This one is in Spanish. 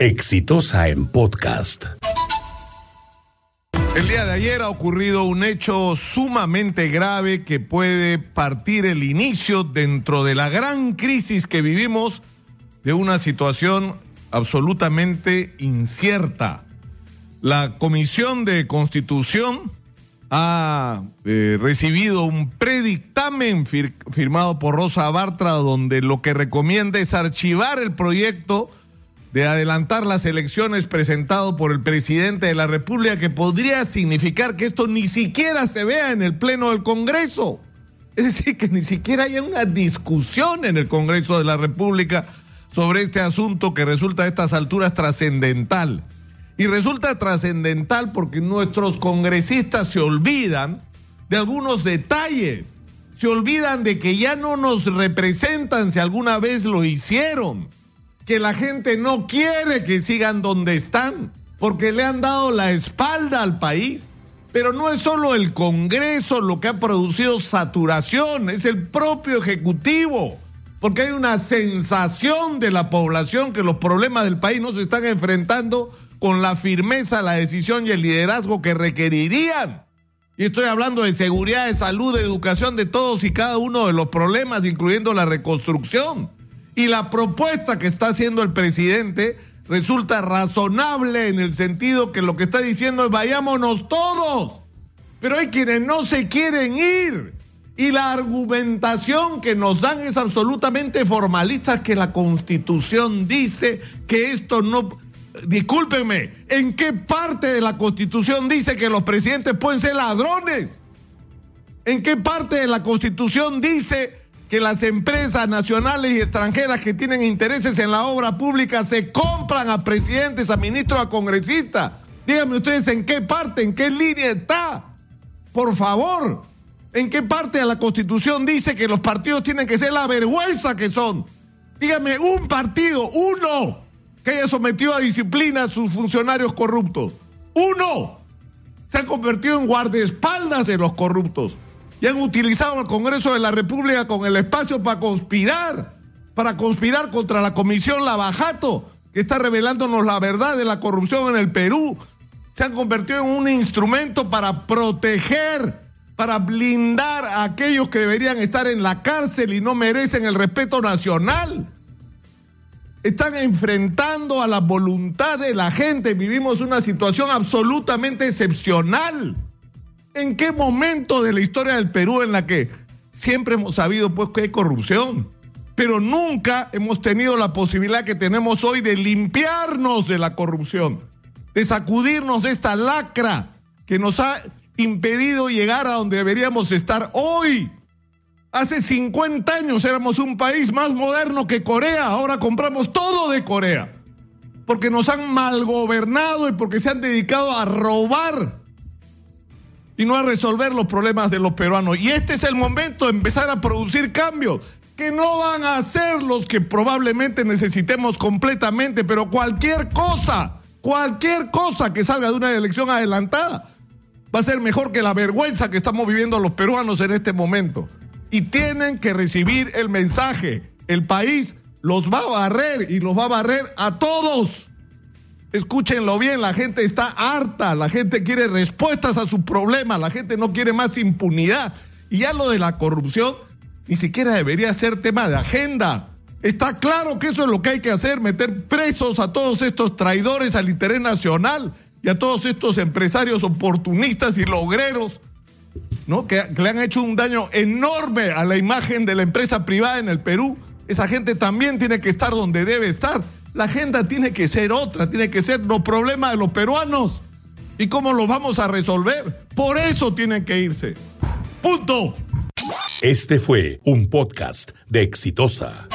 Exitosa en podcast. El día de ayer ha ocurrido un hecho sumamente grave que puede partir el inicio dentro de la gran crisis que vivimos de una situación absolutamente incierta. La Comisión de Constitución ha eh, recibido un predictamen firmado por Rosa Bartra donde lo que recomienda es archivar el proyecto de adelantar las elecciones presentado por el presidente de la República que podría significar que esto ni siquiera se vea en el Pleno del Congreso. Es decir, que ni siquiera haya una discusión en el Congreso de la República sobre este asunto que resulta a estas alturas trascendental. Y resulta trascendental porque nuestros congresistas se olvidan de algunos detalles. Se olvidan de que ya no nos representan si alguna vez lo hicieron. Que la gente no quiere que sigan donde están porque le han dado la espalda al país. Pero no es solo el Congreso lo que ha producido saturación, es el propio Ejecutivo porque hay una sensación de la población que los problemas del país no se están enfrentando con la firmeza, la decisión y el liderazgo que requerirían. Y estoy hablando de seguridad, de salud, de educación, de todos y cada uno de los problemas, incluyendo la reconstrucción. Y la propuesta que está haciendo el presidente resulta razonable en el sentido que lo que está diciendo es vayámonos todos. Pero hay quienes no se quieren ir. Y la argumentación que nos dan es absolutamente formalista, que la constitución dice que esto no discúlpenme, ¿en qué parte de la Constitución dice que los presidentes pueden ser ladrones? ¿En qué parte de la Constitución dice que las empresas nacionales y extranjeras que tienen intereses en la obra pública se compran a presidentes, a ministros, a congresistas? Díganme ustedes en qué parte, en qué línea está. Por favor, ¿en qué parte de la Constitución dice que los partidos tienen que ser la vergüenza que son? Dígame un partido, uno que haya sometido a disciplina a sus funcionarios corruptos. Uno, se han convertido en guardaespaldas de los corruptos y han utilizado el Congreso de la República con el espacio para conspirar, para conspirar contra la Comisión Lavajato, que está revelándonos la verdad de la corrupción en el Perú. Se han convertido en un instrumento para proteger, para blindar a aquellos que deberían estar en la cárcel y no merecen el respeto nacional están enfrentando a la voluntad de la gente. Vivimos una situación absolutamente excepcional. ¿En qué momento de la historia del Perú en la que siempre hemos sabido pues que hay corrupción? Pero nunca hemos tenido la posibilidad que tenemos hoy de limpiarnos de la corrupción, de sacudirnos de esta lacra que nos ha impedido llegar a donde deberíamos estar hoy. Hace 50 años éramos un país más moderno que Corea, ahora compramos todo de Corea, porque nos han malgobernado y porque se han dedicado a robar y no a resolver los problemas de los peruanos. Y este es el momento de empezar a producir cambios que no van a ser los que probablemente necesitemos completamente, pero cualquier cosa, cualquier cosa que salga de una elección adelantada va a ser mejor que la vergüenza que estamos viviendo los peruanos en este momento y tienen que recibir el mensaje. El país los va a barrer y los va a barrer a todos. Escúchenlo bien, la gente está harta, la gente quiere respuestas a sus problemas, la gente no quiere más impunidad. Y ya lo de la corrupción ni siquiera debería ser tema de agenda. Está claro que eso es lo que hay que hacer, meter presos a todos estos traidores al interés nacional y a todos estos empresarios oportunistas y logreros ¿no? Que, le han hecho un daño enorme a la imagen de la empresa privada en el Perú. Esa gente también tiene que estar donde debe estar. La agenda tiene que ser otra, tiene que ser los problemas de los peruanos. ¿Y cómo los vamos a resolver? Por eso tienen que irse. Punto. Este fue un podcast de Exitosa.